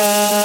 Uh...